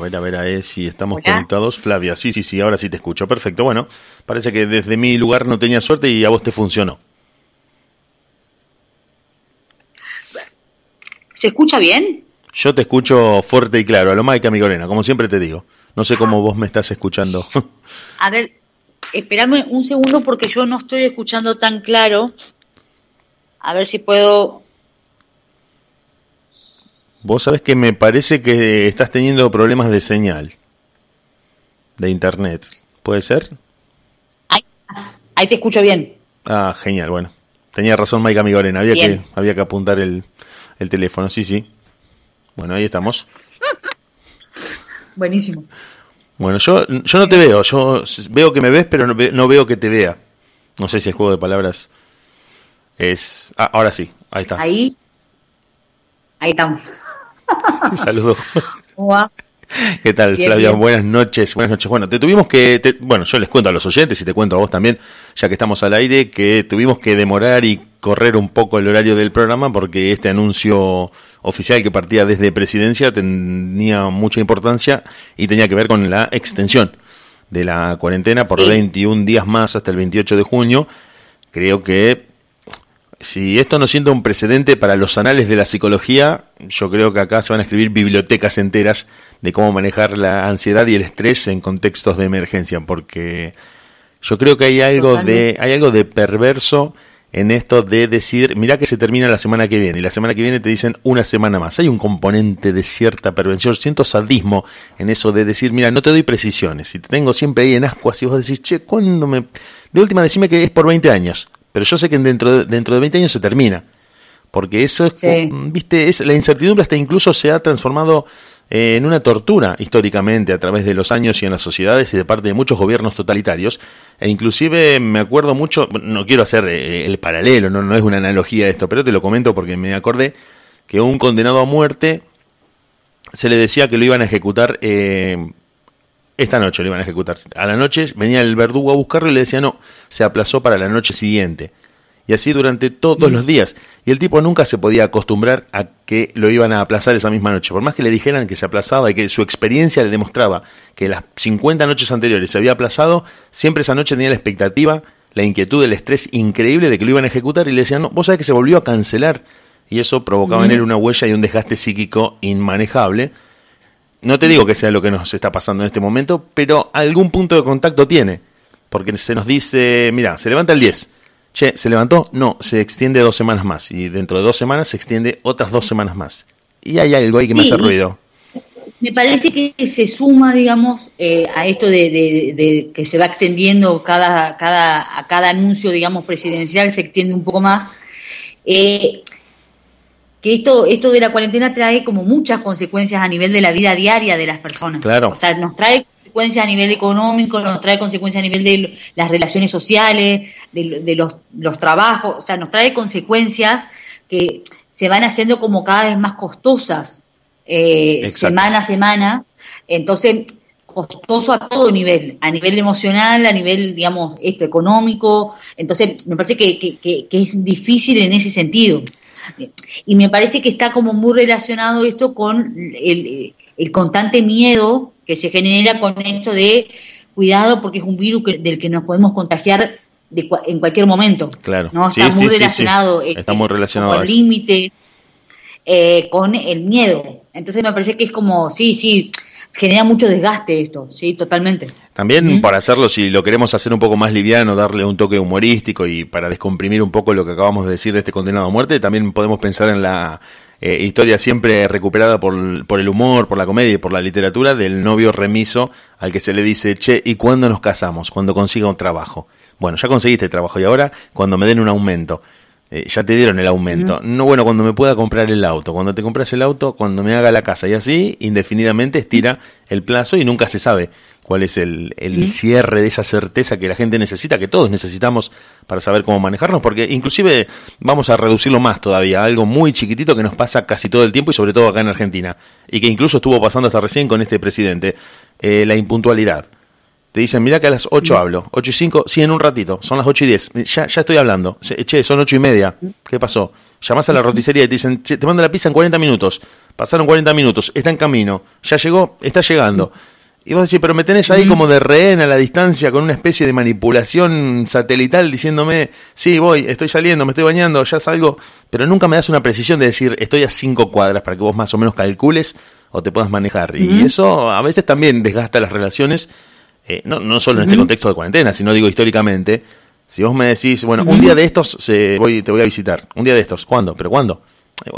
ver, a ver, a ver si estamos conectados. Flavia, sí, sí, sí, ahora sí te escucho. Perfecto. Bueno, parece que desde mi lugar no tenía suerte y a vos te funcionó. ¿Se escucha bien? Yo te escucho fuerte y claro, a lo Maica Migorena, como siempre te digo. No sé cómo vos me estás escuchando. a ver, espérame un segundo porque yo no estoy escuchando tan claro. A ver si puedo Vos sabés que me parece que estás teniendo problemas de señal de internet. ¿Puede ser? Ahí, te escucho bien. Ah, genial, bueno. Tenía razón Maika Migorena, había que, había que apuntar el, el teléfono, sí, sí. Bueno, ahí estamos. Buenísimo. Bueno, yo, yo no te veo, yo veo que me ves, pero no, no veo que te vea. No sé si el juego de palabras es... Ah, ahora sí, ahí está. Ahí, ahí estamos. Saludos. ¿Qué tal, Flavia? Buenas noches, buenas noches. Bueno, te tuvimos que, bueno, yo les cuento a los oyentes y te cuento a vos también, ya que estamos al aire, que tuvimos que demorar y correr un poco el horario del programa porque este anuncio oficial que partía desde presidencia tenía mucha importancia y tenía que ver con la extensión de la cuarentena por 21 días más hasta el 28 de junio. Creo que si esto no sienta un precedente para los anales de la psicología, yo creo que acá se van a escribir bibliotecas enteras de cómo manejar la ansiedad y el estrés en contextos de emergencia, porque yo creo que hay algo de hay algo de perverso en esto de decir, mira que se termina la semana que viene, y la semana que viene te dicen una semana más. Hay un componente de cierta perversión, siento sadismo en eso de decir, mira, no te doy precisiones, y te tengo siempre ahí en ascuas, y vos decís, che, ¿cuándo me...? De última, decime que es por 20 años. Pero yo sé que dentro de, dentro de 20 años se termina. Porque eso es, viste, es, la incertidumbre hasta incluso se ha transformado eh, en una tortura históricamente a través de los años y en las sociedades y de parte de muchos gobiernos totalitarios. E inclusive me acuerdo mucho, no quiero hacer eh, el paralelo, no, no es una analogía esto, pero te lo comento porque me acordé que un condenado a muerte se le decía que lo iban a ejecutar eh, esta noche lo iban a ejecutar. A la noche venía el verdugo a buscarlo y le decía, no, se aplazó para la noche siguiente. Y así durante todos los días. Y el tipo nunca se podía acostumbrar a que lo iban a aplazar esa misma noche. Por más que le dijeran que se aplazaba y que su experiencia le demostraba que las 50 noches anteriores se había aplazado, siempre esa noche tenía la expectativa, la inquietud, el estrés increíble de que lo iban a ejecutar y le decían, no, vos sabés que se volvió a cancelar. Y eso provocaba en él una huella y un desgaste psíquico inmanejable no te digo que sea lo que nos está pasando en este momento, pero algún punto de contacto tiene. Porque se nos dice, mira, se levanta el 10. Che, ¿se levantó? No, se extiende dos semanas más. Y dentro de dos semanas se extiende otras dos semanas más. Y hay algo ahí que me hace ruido. Me parece que se suma, digamos, eh, a esto de, que se va extendiendo cada, cada, a cada anuncio, digamos, presidencial, se extiende un poco más. Eh, que esto, esto de la cuarentena trae como muchas consecuencias a nivel de la vida diaria de las personas. Claro. O sea, nos trae consecuencias a nivel económico, nos trae consecuencias a nivel de las relaciones sociales, de, los, los trabajos, o sea, nos trae consecuencias que se van haciendo como cada vez más costosas eh, semana a semana. Entonces, costoso a todo nivel, a nivel emocional, a nivel, digamos, esto, económico. Entonces, me parece que, que, que es difícil en ese sentido. Y me parece que está como muy relacionado esto con el, constante miedo que se genera con esto de cuidado porque es un virus del que nos podemos contagiar en cualquier momento. Claro. ¿no? Está, muy relacionado, está muy relacionado. Con el límite, eh, con el miedo. Entonces me parece que es como, sí, sí, genera mucho desgaste esto, sí, totalmente. También para hacerlo, si lo queremos hacer un poco más liviano, darle un toque humorístico y para descomprimir un poco lo que acabamos de decir de este condenado a muerte, también podemos pensar en la eh, historia siempre recuperada por, por, el humor, por la comedia y por la literatura del novio remiso al que se le dice, che, ¿y cuándo nos casamos? Cuando consiga un trabajo. Bueno, ya conseguiste trabajo y ahora cuando me den un aumento. Eh, ya te dieron el aumento. No, bueno, cuando me pueda comprar el auto. Cuando te compras el auto, cuando me haga la casa. Y así, indefinidamente, estira el plazo y nunca se sabe cuál es el, el cierre de esa certeza que la gente necesita, que todos necesitamos para saber cómo manejarnos, porque inclusive vamos a reducirlo más todavía, algo muy chiquitito que nos pasa casi todo el tiempo y sobre todo acá en Argentina, y que incluso estuvo pasando hasta recién con este presidente, eh, la impuntualidad. Te dicen, mira que a las 8 hablo. 8 y 5, sí, en un ratito. Son las 8 y 10. Ya, ya estoy hablando. Che, son 8 y media. ¿Qué pasó? Llamás a la roticería y te dicen, te mando la pizza en 40 minutos. pasaron 40 minutos, está en camino, ya llegó, está llegando. Y vos decís, pero me tenés ahí como de rehén a la distancia con una especie de manipulación satelital diciéndome, sí, voy, estoy saliendo, me estoy bañando, ya salgo, pero nunca me das una precisión de decir, estoy a cinco cuadras para que vos más o menos calcules o te puedas manejar. Y eso a veces también desgasta las relaciones, eh, no, no solo en este contexto de cuarentena, sino digo históricamente. Si vos me decís, bueno, un día de estos se, voy, te voy a visitar, un día de estos, ¿cuándo? ¿Pero cuándo?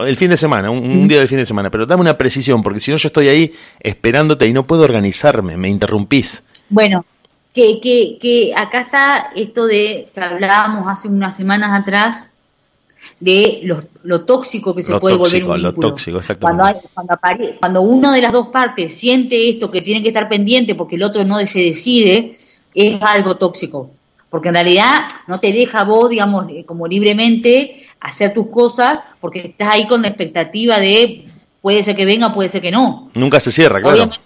El fin de semana, un, día del fin de semana, pero dame una precisión, porque si no yo estoy ahí esperándote y no puedo organizarme, me interrumpís. Bueno, que, que, que acá está esto de que hablábamos hace unas semanas atrás de lo, lo tóxico que se puede volver un vínculo. Lo tóxico. Cuando, cuando, cuando una de las dos partes siente esto, que tiene que estar pendiente porque el otro no se decide, es algo tóxico. Porque en realidad no te deja vos, digamos, eh, como libremente hacer tus cosas porque estás ahí con la expectativa de puede ser que venga, puede ser que no. Nunca se cierra, claro. Obviamente,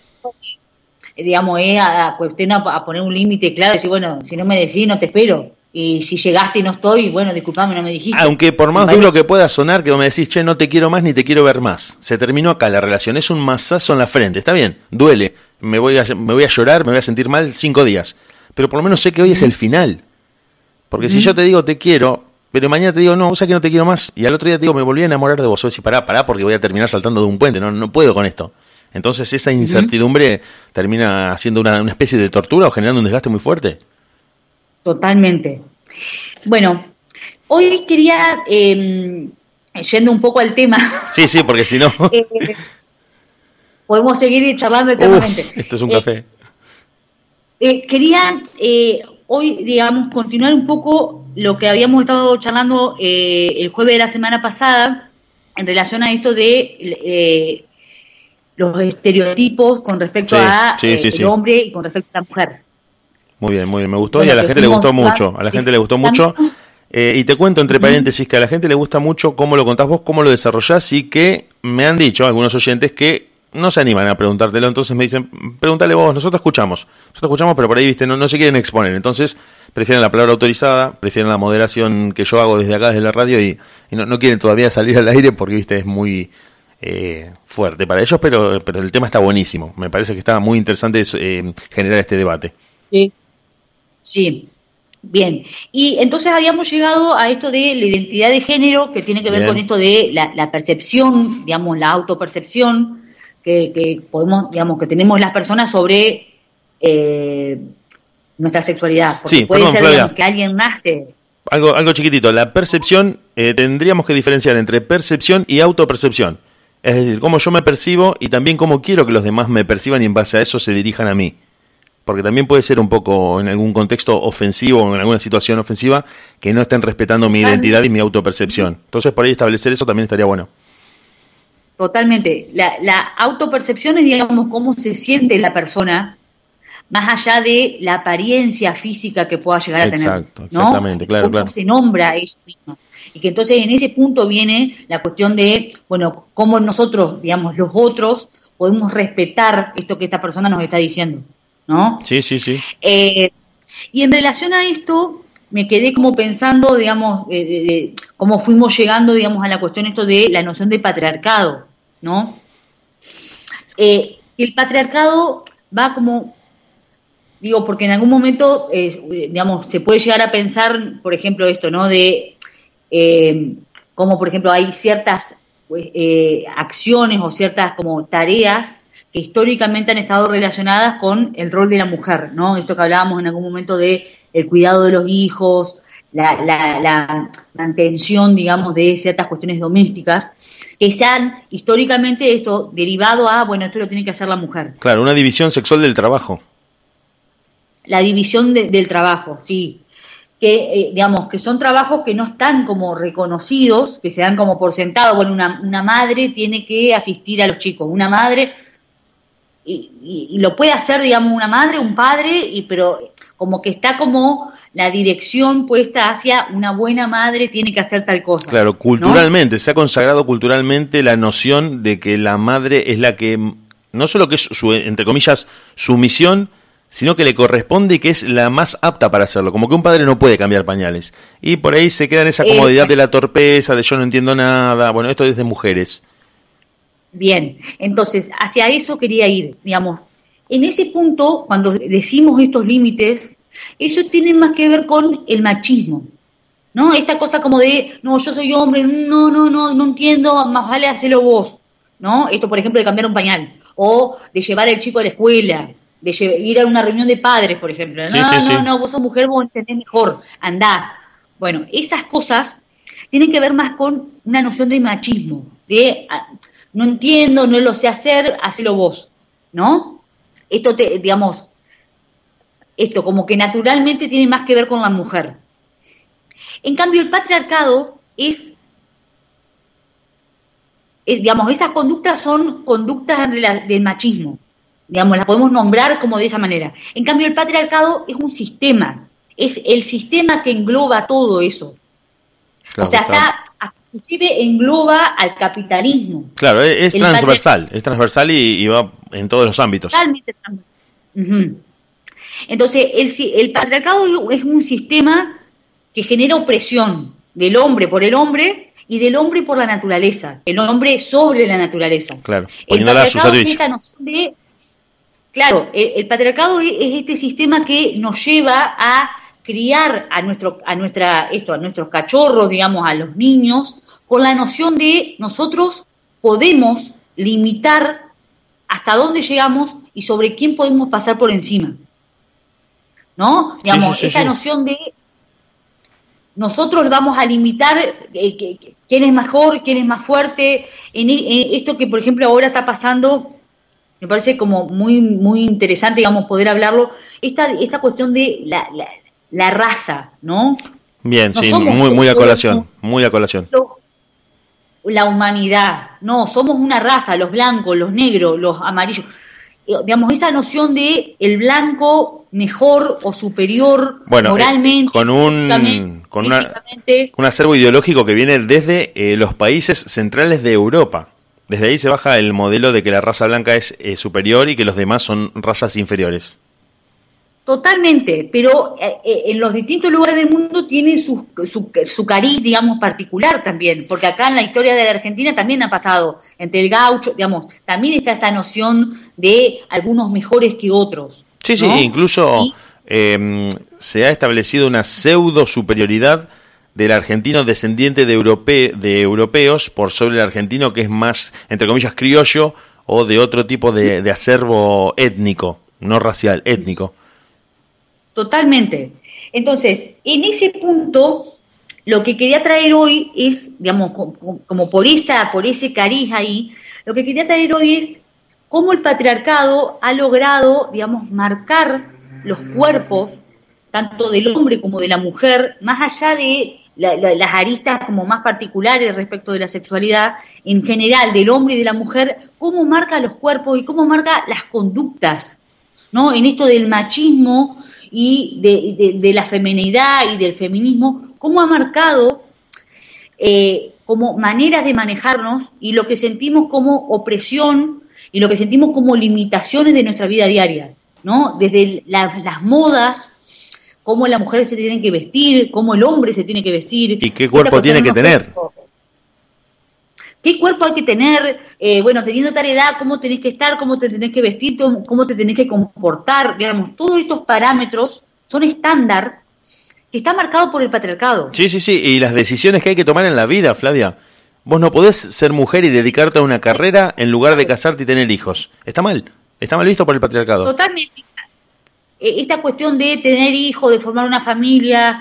digamos, es a, cuestión a, poner un límite claro, decir, bueno, si no me decís, no te espero. Y si llegaste y no estoy, bueno, disculpame, no me dijiste. Aunque por más duro que pueda sonar, que me decís, che, no te quiero más ni te quiero ver más. Se terminó acá la relación, es un masazo en la frente, está bien, duele. Me voy a, me voy a llorar, me voy a sentir mal cinco días. Pero por lo menos sé que hoy es el final. Porque si yo te digo te quiero, pero mañana te digo, no, o sea que no te quiero más. Y al otro día te digo, me volví a enamorar de vos. O decís, pará, pará, porque voy a terminar saltando de un puente. No, no puedo con esto. Entonces esa incertidumbre termina haciendo una, especie de tortura o generando un desgaste muy fuerte. Totalmente. Bueno, hoy quería, eh, yendo un poco al tema. Sí, sí, porque si no... Eh, podemos seguir charlando eternamente. esto es un café. Eh, eh, quería hoy, digamos, continuar un poco lo que habíamos estado charlando eh, el jueves de la semana pasada en relación a esto de eh, los estereotipos con respecto a eh, el hombre y con respecto a la mujer. Muy bien, muy bien, me gustó y a la gente le gustó mucho, a la gente le gustó mucho. y te cuento entre paréntesis que a la gente le gusta mucho cómo lo contás vos, cómo lo desarrollás y que me han dicho algunos oyentes que no se animan a preguntártelo, entonces me dicen, pregúntale vos, nosotros escuchamos, nosotros escuchamos, pero por ahí, viste, no, no se quieren exponer, entonces prefieren la palabra autorizada, prefieren la moderación que yo hago desde acá, desde la radio, y, no, quieren todavía salir al aire porque, viste, es muy eh, fuerte para ellos, pero, pero el tema está buenísimo, me parece que está muy interesante eh, generar este debate. Sí, sí, Bien, y entonces habíamos llegado a esto de la identidad de género, que tiene que ver con esto de la, la, percepción, digamos, la autopercepción, que, podemos, digamos, que tenemos las personas sobre eh, nuestra sexualidad. Porque puede ser que alguien nace. Algo, algo chiquitito, la percepción, eh, tendríamos que diferenciar entre percepción y autopercepción. Es decir, cómo yo me percibo y también cómo quiero que los demás me perciban y en base a eso se dirijan a mí. Porque también puede ser un poco en algún contexto ofensivo o en alguna situación ofensiva que no estén respetando mi identidad y mi autopercepción. Entonces, por ahí establecer eso también estaría bueno. Totalmente. La, la autopercepción es, digamos, cómo se siente la persona más allá de la apariencia física que pueda llegar a tener. Exacto, exactamente, claro, claro. se nombra ella misma. Y que entonces en ese punto viene la cuestión de, bueno, cómo nosotros, digamos, los otros, podemos respetar esto que esta persona nos está diciendo, ¿no? Sí, sí, sí. Eh, y en relación a esto, me quedé como pensando, digamos, de, cómo fuimos llegando, digamos, a la cuestión esto de la noción de patriarcado, ¿no? Eh, el patriarcado va como, digo, porque en algún momento, eh, digamos, se puede llegar a pensar, por ejemplo, esto, ¿no? De eh, cómo, por ejemplo, hay ciertas pues, acciones o ciertas como tareas que históricamente han estado relacionadas con el rol de la mujer, ¿no? Esto que hablábamos en algún momento de el cuidado de los hijos, la, la, mantención, digamos, de ciertas cuestiones domésticas, que se han históricamente esto derivado a, bueno, esto lo tiene que hacer la mujer. Claro, una división sexual del trabajo. La división del trabajo, sí. Que, eh, digamos, que son trabajos que no están como reconocidos, que se dan como por sentado. Bueno, una, una madre tiene que asistir a los chicos, una madre, y, y, lo puede hacer, digamos, una madre, un padre, y pero como que está como la dirección puesta hacia una buena madre tiene que hacer tal cosa. Claro, culturalmente, se ha consagrado culturalmente la noción de que la madre es la que, no solo que es su, entre comillas, su misión, sino que le corresponde y que es la más apta para hacerlo, como que un padre no puede cambiar pañales. Y por ahí se queda en esa comodidad de la torpeza, de yo no entiendo nada, bueno, esto es de mujeres. Bien, entonces hacia eso quería ir, digamos. En ese punto, cuando decimos estos límites, eso tiene más que ver con el machismo, ¿no? Esta cosa como de, no, yo soy hombre, no, no, no, no entiendo, más vale hacerlo vos, ¿no? Esto, por ejemplo, de cambiar un pañal, o de llevar al chico a la escuela, de ir a una reunión de padres, por ejemplo. No, no, no, vos sos mujer, vos entendés mejor, andá. Bueno, esas cosas tienen que ver más con una noción de machismo, de ah, no entiendo, no lo sé hacer, hacelo vos, ¿no? Esto, te, digamos, esto como que naturalmente tiene más que ver con la mujer. En cambio, el patriarcado es, digamos, esas conductas son conductas del machismo, digamos, las podemos nombrar como de esa manera. En cambio, el patriarcado es un sistema, es el sistema que engloba todo eso. o sea, está inclusive engloba al capitalismo. Claro, es, transversal, es transversal y, va en todos los ámbitos. Totalmente Entonces, el, el patriarcado es un sistema que genera opresión del hombre por el hombre y del hombre por la naturaleza, el hombre sobre la naturaleza. Claro, el patriarcado es esta noción de, claro, el, patriarcado es, este sistema que nos lleva a criar a nuestro, a nuestra, esto, a nuestros cachorros, digamos, a los niños, con la noción de nosotros podemos limitar hasta dónde llegamos y sobre quién podemos pasar por encima. ¿No? Digamos, esa noción de nosotros vamos a limitar eh, quién es mejor, quién es más fuerte. En, esto que, por ejemplo, ahora está pasando, me parece como muy, muy interesante, digamos, poder hablarlo, esta, esta cuestión de la, la, raza, ¿no? Bien, sí, muy, muy a colación, muy a colación la humanidad. No, somos una raza, los blancos, los negros, los amarillos. Eh, digamos, esa noción de el blanco mejor o superior bueno, eh, moralmente. con un, con, un acervo ideológico que viene desde eh, los países centrales de Europa. Desde ahí se baja el modelo de que la raza blanca es superior y que los demás son razas inferiores. Totalmente, pero eh, eh, en los distintos lugares del mundo tiene su, su, cariz, digamos, particular también, porque acá en la historia de la Argentina también ha pasado, entre el gaucho, digamos, también está esa noción de algunos mejores que otros. Sí, sí, incluso em, se ha establecido una pseudo superioridad del argentino descendiente de, de europeos por sobre el argentino que es más, entre comillas, criollo o de otro tipo de, de acervo étnico, no racial, étnico. Totalmente. Entonces, en ese punto, lo que quería traer hoy es, digamos, como por esa, por ese cariz ahí, lo que quería traer hoy es cómo el patriarcado ha logrado, digamos, marcar los cuerpos, tanto del hombre como de la mujer, más allá de las aristas como más particulares respecto de la sexualidad, en general, del hombre y de la mujer, cómo marca los cuerpos y cómo marca las conductas, ¿no? En esto del machismo y de, la feminidad y del feminismo, cómo ha marcado eh, como maneras de manejarnos y lo que sentimos como opresión y lo que sentimos como limitaciones de nuestra vida diaria, ¿no? Desde las modas, cómo las mujeres se tienen que vestir, cómo el hombre se tiene que vestir. ¿Y qué cuerpo tiene que tener? Qué cuerpo hay que tener, eh, bueno, teniendo tal edad, cómo tenés que estar, cómo te tenés que vestir, cómo te tenés que comportar, digamos, todos estos parámetros son estándar que está marcado por el patriarcado. Sí, sí, sí, y las decisiones que hay que tomar en la vida, Flavia. Vos no podés ser mujer y dedicarte a una carrera en lugar de casarte y tener hijos. Está mal, está mal visto por el patriarcado. Totalmente. Eh, esta cuestión de tener hijos, de formar una familia,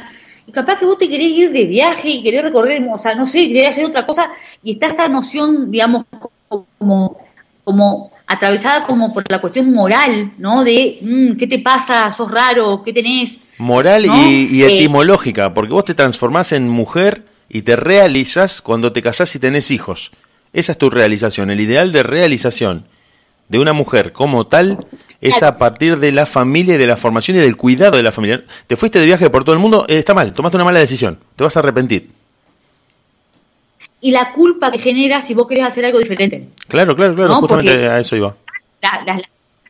capaz que vos te querés ir de viaje y querés recorrer, o sea, no sé, querés hacer otra cosa, y está esta noción, digamos, como, como atravesada como por la cuestión moral, ¿no? De, mm, ¿qué te pasa? ¿Sos raro? ¿Qué tenés? Moral y, eh, etimológica, porque vos te transformás en mujer y te realizas cuando te casás y tenés hijos. Esa es tu realización, el ideal de realización de una mujer como tal es a partir de la familia y de la formación y del cuidado de la familia. Te fuiste de viaje por todo el mundo, eh, está mal, tomaste una mala decisión, te vas a arrepentir. Y la culpa que genera si vos querés hacer algo diferente. Claro, claro, claro, justamente a eso iba.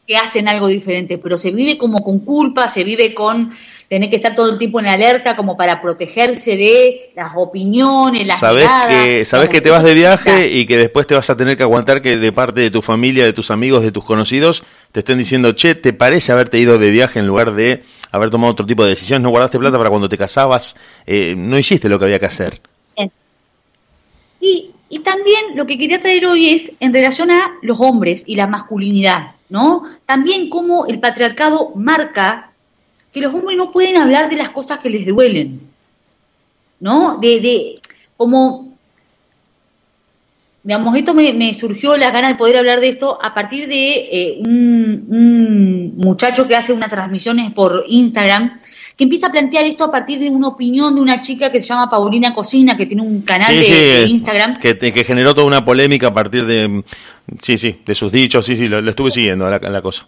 que hacen algo diferente, pero se vive como con culpa, se vive con tener que estar todo el tiempo en alerta como para protegerse de las opiniones, las sabes que sabes que te vas de viaje y que después te vas a tener que aguantar que de parte de tu familia, de tus amigos, de tus conocidos te estén diciendo, "Che, ¿te parece haberte ido de viaje en lugar de haber tomado otro tipo de decisiones? No guardaste plata para cuando te casabas, eh, no hiciste lo que había que hacer." Y, y también lo que quería traer hoy es en relación a los hombres y la masculinidad, ¿no? También cómo el patriarcado marca que los hombres no pueden hablar de las cosas que les duelen, ¿no? De, de como, digamos, esto me, surgió la gana de poder hablar de esto a partir de eh, un, un, muchacho que hace unas transmisiones por Instagram, que empieza a plantear esto a partir de una opinión de una chica que se llama Paulina Cocina, que tiene un canal de, Instagram. Que, que, generó toda una polémica a partir de, sí, sí, de sus dichos, sí, sí, lo, estuve siguiendo la, la cosa.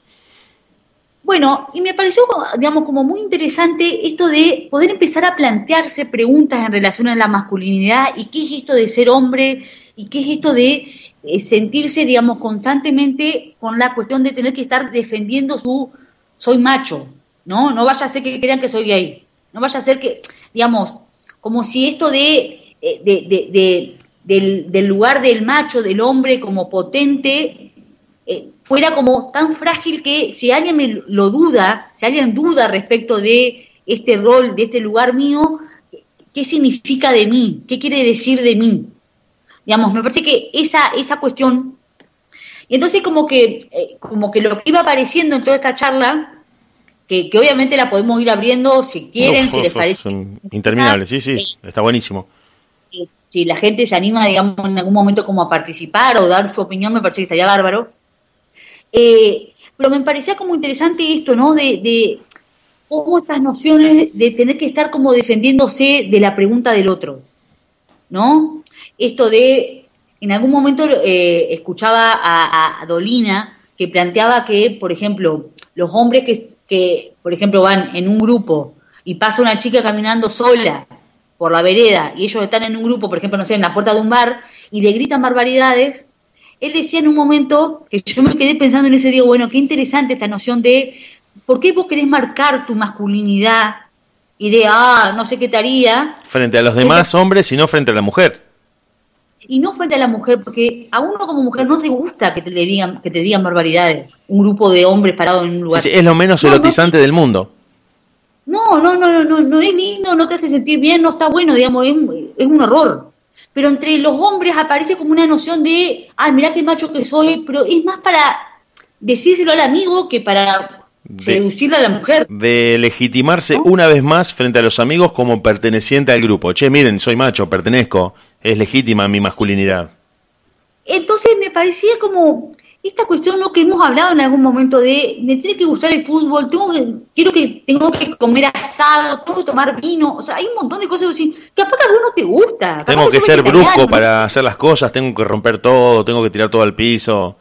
Bueno, y me pareció, digamos, como muy interesante esto de poder empezar a plantearse preguntas en relación a la masculinidad y qué es esto de ser hombre y qué es esto de eh, sentirse, digamos, constantemente con la cuestión de tener que estar defendiendo su soy macho, ¿no? No vaya a ser que crean que soy gay, no vaya a ser que, digamos, como si esto de, eh, de, de, del, lugar del macho, del hombre como potente, fuera como tan frágil que si alguien me lo duda, si alguien duda respecto de este rol, de este lugar mío, ¿qué significa de mí? ¿Qué quiere decir de mí? Digamos, me parece que esa, esa cuestión, y entonces como que, eh, como que lo que iba apareciendo en toda esta charla, que, obviamente la podemos ir abriendo si quieren, si les parece. interminable, sí, sí, está buenísimo. Si la gente se anima, digamos, en algún momento como a participar o dar su opinión, me parece que estaría bárbaro. Eh, pero me parecía como interesante esto, ¿no? De, cómo estas nociones de tener que estar como defendiéndose de la pregunta del otro, ¿no? Esto de, en algún momento eh, escuchaba a, Dolina que planteaba que, por ejemplo, los hombres que, que, por ejemplo, van en un grupo y pasa una chica caminando sola por la vereda y ellos están en un grupo, por ejemplo, no sé, en la puerta de un bar y le gritan barbaridades, él decía en un momento que yo me quedé pensando en ese día, bueno, qué interesante esta noción de por qué vos querés marcar tu masculinidad y de, ah, no sé qué te haría. Frente a los demás hombres y no frente a la mujer. Y no frente a la mujer, porque a uno como mujer no te gusta que te, le digan, que te digan barbaridades, un grupo de hombres parados en un lugar. es lo menos erotizante del mundo. No, no, no, no, no, no es lindo, no te hace sentir bien, no está bueno, digamos, es, es un horror pero entre los hombres aparece como una noción de, ay, mira qué macho que soy, pero es más para decírselo al amigo que para seducirle a la mujer. De legitimarse una vez más frente a los amigos como perteneciente al grupo. Che, miren, soy macho, pertenezco, es legítima mi masculinidad. Entonces me parecía como esta cuestión lo que hemos hablado en algún momento de me tiene que gustar el fútbol, tengo quiero que tengo que comer asado, tengo que tomar vino, o sea, hay un montón de cosas que capaz que a no te gusta. Tengo que, ser brusco para hacer las cosas, tengo que romper todo, tengo que tirar todo al piso.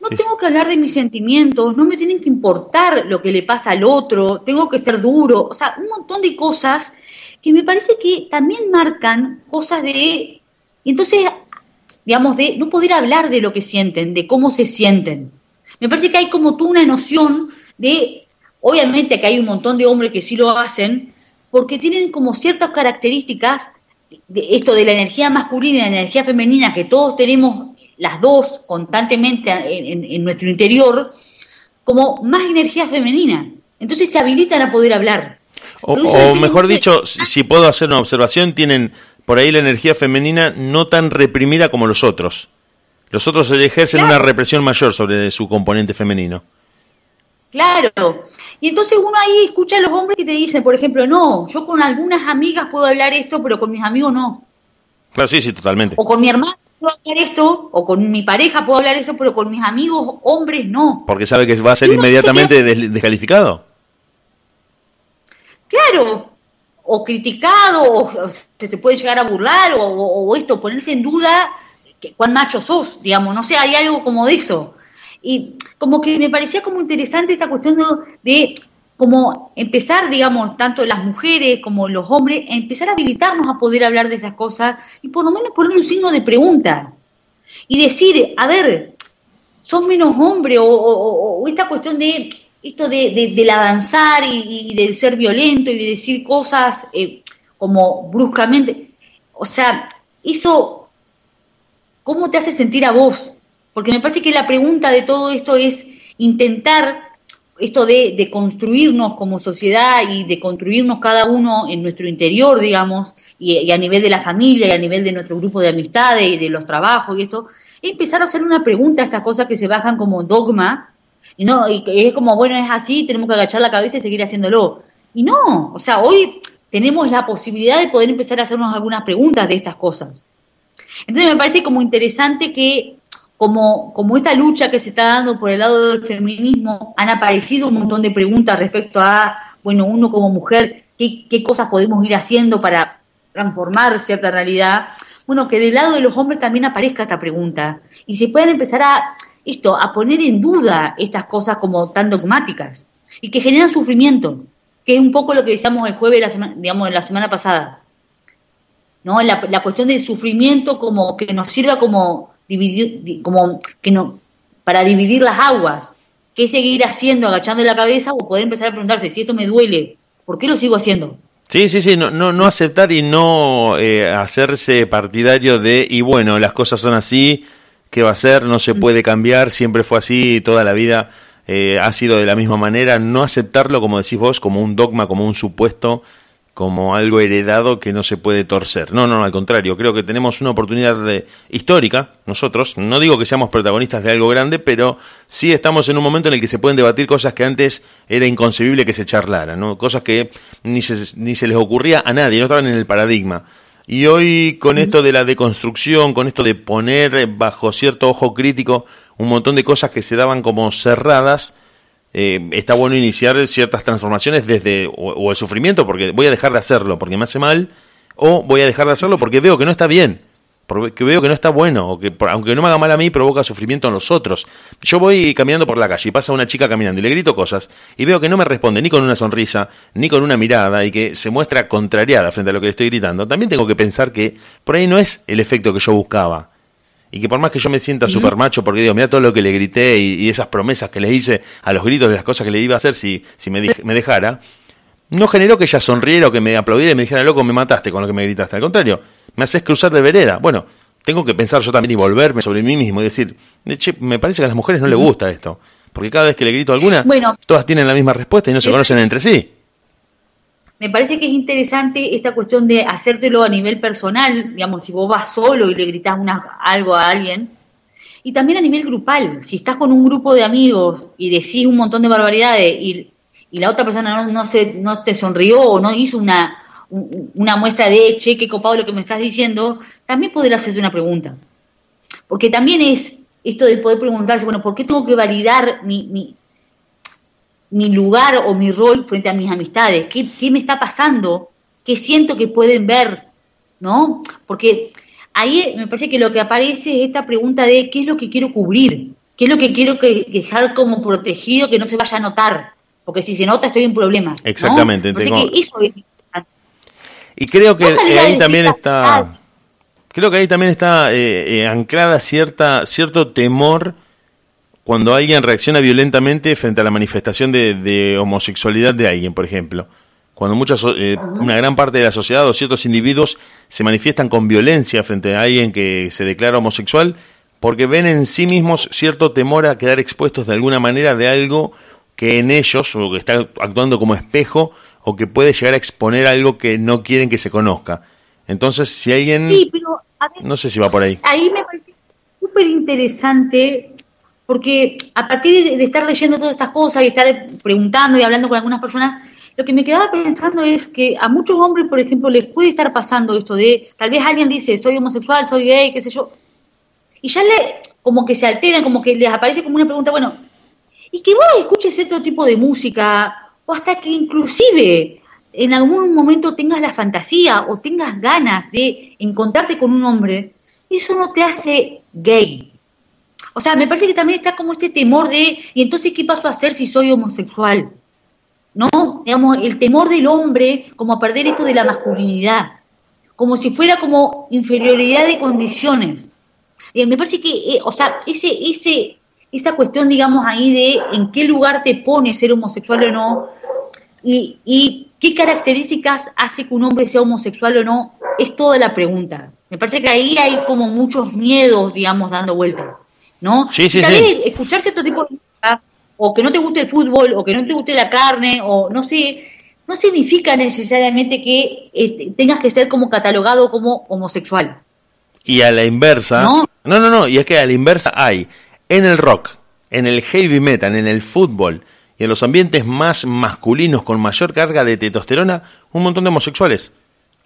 No tengo que hablar de mis sentimientos, no me tienen que importar lo que le pasa al otro, tengo que ser duro, o sea, un montón de cosas que me parece que también marcan cosas de... Entonces digamos, de no poder hablar de lo que sienten, de cómo se sienten. Me parece que hay como tú una noción de, obviamente que hay un montón de hombres que sí lo hacen, porque tienen como ciertas características, de esto de la energía masculina y la energía femenina, que todos tenemos las dos constantemente en, nuestro interior, como más energía femenina. Entonces se habilitan a poder hablar. O, o mejor dicho, si puedo hacer una observación, tienen por ahí la energía femenina no tan reprimida como los otros. Los otros ejercen una represión mayor sobre su componente femenino. Claro. Y entonces uno ahí escucha a los hombres que te dicen, por ejemplo, no, yo con algunas amigas puedo hablar esto, pero con mis amigos no. Claro, sí, sí, totalmente. O con mi hermano puedo hablar esto, o con mi pareja puedo hablar esto, pero con mis amigos hombres no. Porque sabe que va a ser inmediatamente descalificado. Claro, o criticado, o, se puede llegar a burlar, o, esto, ponerse en duda que, cuán macho sos, digamos, no sé, hay algo como de eso. Y como que me parecía como interesante esta cuestión de, como empezar, digamos, tanto las mujeres como los hombres, a empezar a habilitarnos a poder hablar de esas cosas y por lo menos poner un signo de pregunta y decir, a ver, sos menos hombre o, esta cuestión de esto de, del avanzar y, de ser violento y de decir cosas eh, como bruscamente. O sea, eso, ¿cómo te hace sentir a vos? Porque me parece que la pregunta de todo esto es intentar esto de, construirnos como sociedad y de construirnos cada uno en nuestro interior, digamos, y, a nivel de la familia y a nivel de nuestro grupo de amistades y de los trabajos y esto, empezar a hacer una pregunta a estas cosas que se bajan como dogma, y no, y es como, bueno, es así, tenemos que agachar la cabeza y seguir haciéndolo. Y no, o sea, hoy tenemos la posibilidad de poder empezar a hacernos algunas preguntas de estas cosas. Entonces me parece como interesante que como, como esta lucha que se está dando por el lado del feminismo, han aparecido un montón de preguntas respecto a, bueno, uno como mujer, qué, qué cosas podemos ir haciendo para transformar cierta realidad bueno, que del lado de los hombres también aparezca esta pregunta y se puedan empezar a esto, a poner en duda estas cosas como tan dogmáticas y que generan sufrimiento, que es un poco lo que decíamos el jueves, la semana, digamos, la semana pasada. ¿No? La, la cuestión del sufrimiento como que nos sirva como dividir, como que no, para dividir las aguas. ¿Qué seguir haciendo, agachando la cabeza o poder empezar a preguntarse si esto me duele? ¿Por qué lo sigo haciendo? Sí, sí, sí, no, no, no aceptar y no eh, hacerse partidario de, y bueno, las cosas son así, ¿qué va a ser? No se puede cambiar, siempre fue así, toda la vida eh, ha sido de la misma manera, no aceptarlo, como decís vos, como un dogma, como un supuesto, como algo heredado que no se puede torcer. No, no, al contrario, creo que tenemos una oportunidad de, histórica, nosotros, no digo que seamos protagonistas de algo grande, pero sí estamos en un momento en el que se pueden debatir cosas que antes era inconcebible que se charlaran, ¿no? cosas que ni se, ni se les ocurría a nadie, no estaban en el paradigma. Y hoy con esto de la deconstrucción, con esto de poner bajo cierto ojo crítico un montón de cosas que se daban como cerradas, eh, está bueno iniciar ciertas transformaciones desde o, el sufrimiento, porque voy a dejar de hacerlo porque me hace mal, o voy a dejar de hacerlo porque veo que no está bien, porque veo que no está bueno, o que aunque no me haga mal a mí, provoca sufrimiento en los otros. Yo voy caminando por la calle y pasa una chica caminando y le grito cosas y veo que no me responde ni con una sonrisa, ni con una mirada y que se muestra contrariada frente a lo que le estoy gritando. También tengo que pensar que por ahí no es el efecto que yo buscaba y que por más que yo me sienta super macho, porque digo, mira todo lo que le grité y, esas promesas que le hice a los gritos de las cosas que le iba a hacer si, si me, me dejara, no generó que ella sonriera o que me aplaudiera y me dijera, loco, me mataste con lo que me gritaste. Al contrario, me haces cruzar de vereda. Bueno, tengo que pensar yo también y volverme sobre mí mismo y decir, che, me parece que a las mujeres no les gusta esto. Porque cada vez que le grito a alguna, todas tienen la misma respuesta y no se conocen entre sí. Me parece que es interesante esta cuestión de hacértelo a nivel personal, digamos, si vos vas solo y le gritas una, algo a alguien, y también a nivel grupal, si estás con un grupo de amigos y decís un montón de barbaridades y, la otra persona no, no, se, no te sonrió o no hizo una, una muestra de, che, qué copado lo que me estás diciendo, también poder hacerse una pregunta. Porque también es esto de poder preguntarse, bueno, ¿por qué tengo que validar mi, mi lugar o mi rol frente a mis amistades, qué, qué me está pasando, qué siento que pueden ver, ¿no? Porque ahí me parece que lo que aparece es esta pregunta de qué es lo que quiero cubrir, qué es lo que quiero que, dejar como protegido, que no se vaya a notar, porque si se nota estoy en problemas. Exactamente. Y creo que ahí también está, creo que ahí también está eh, eh, anclada cierta, cierto temor cuando alguien reacciona violentamente frente a la manifestación de, homosexualidad de alguien, por ejemplo. Cuando muchas, eh, una gran parte de la sociedad o ciertos individuos se manifiestan con violencia frente a alguien que se declara homosexual, porque ven en sí mismos cierto temor a quedar expuestos de alguna manera de algo que en ellos, o que está actuando como espejo, o que puede llegar a exponer algo que no quieren que se conozca. Entonces, si alguien... Sí, pero, no sé si va por ahí. Ahí me parece súper interesante porque a partir de, estar leyendo todas estas cosas y estar preguntando y hablando con algunas personas, lo que me quedaba pensando es que a muchos hombres, por ejemplo, les puede estar pasando esto de, tal vez alguien dice, soy homosexual, soy gay, qué sé yo, y ya le, como que se alteran, como que les aparece como una pregunta, bueno, y que vos escuches cierto tipo de música, o hasta que inclusive en algún momento tengas la fantasía o tengas ganas de encontrarte con un hombre, eso no te hace gay. O sea, me parece que también está como este temor de, ¿y entonces qué paso a hacer si soy homosexual? ¿No? Digamos, el temor del hombre como a perder esto de la masculinidad, como si fuera como inferioridad de condiciones. Y me parece que, eh, o sea, ese, ese, esa cuestión, digamos, ahí de en qué lugar te pone ser homosexual o no, y, y qué características hace que un hombre sea homosexual o no, es toda la pregunta. Me parece que ahí hay como muchos miedos, digamos, dando vuelta, ¿no? Sí, sí, Tal sí. vez escuchar cierto tipo de música, o que no te guste el fútbol, o que no te guste la carne, o no sé, no significa necesariamente que eh, tengas que ser como catalogado como homosexual. Y a la inversa, No. no, no, no, y es que a la inversa hay en el rock, en el heavy metal, en el fútbol y en los ambientes más masculinos con mayor carga de testosterona, un montón de homosexuales.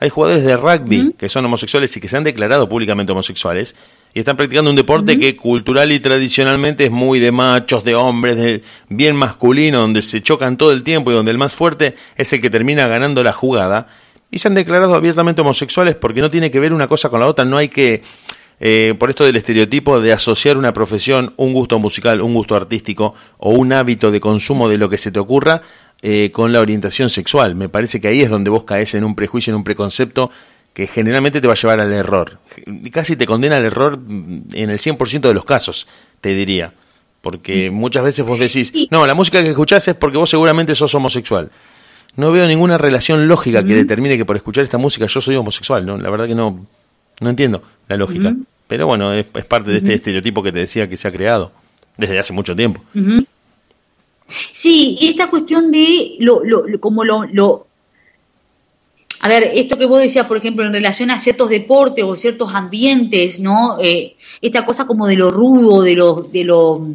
Hay jugadores de rugby que son homosexuales y que se han declarado públicamente homosexuales y están practicando un deporte que cultural y tradicionalmente es muy de machos, de hombres, de bien masculino, donde se chocan todo el tiempo y donde el más fuerte es el que termina ganando la jugada. Y se han declarado abiertamente homosexuales porque no tiene que ver una cosa con la otra, no hay que, eh, por esto del estereotipo de asociar una profesión, un gusto musical, un gusto artístico o un hábito de consumo de lo que se te ocurra eh, con la orientación sexual. Me parece que ahí es donde vos caes en un prejuicio, en un preconcepto que generalmente te va a llevar al error. Casi te condena al error en el 100% de los casos, te diría. Porque muchas veces vos decís, no, la música que escuchás es porque vos seguramente sos homosexual. No veo ninguna relación lógica que determine que por escuchar esta música yo soy homosexual. ¿no? La verdad que no, no entiendo la lógica. Pero bueno, es, es parte de este estereotipo que te decía que se ha creado desde hace mucho tiempo. Sí, y esta cuestión de lo, lo, lo- como lo, lo- a ver, esto que vos decías, por ejemplo, en relación a ciertos deportes o ciertos ambientes, ¿no? Eh, esta cosa como de lo rudo, de lo, de lo,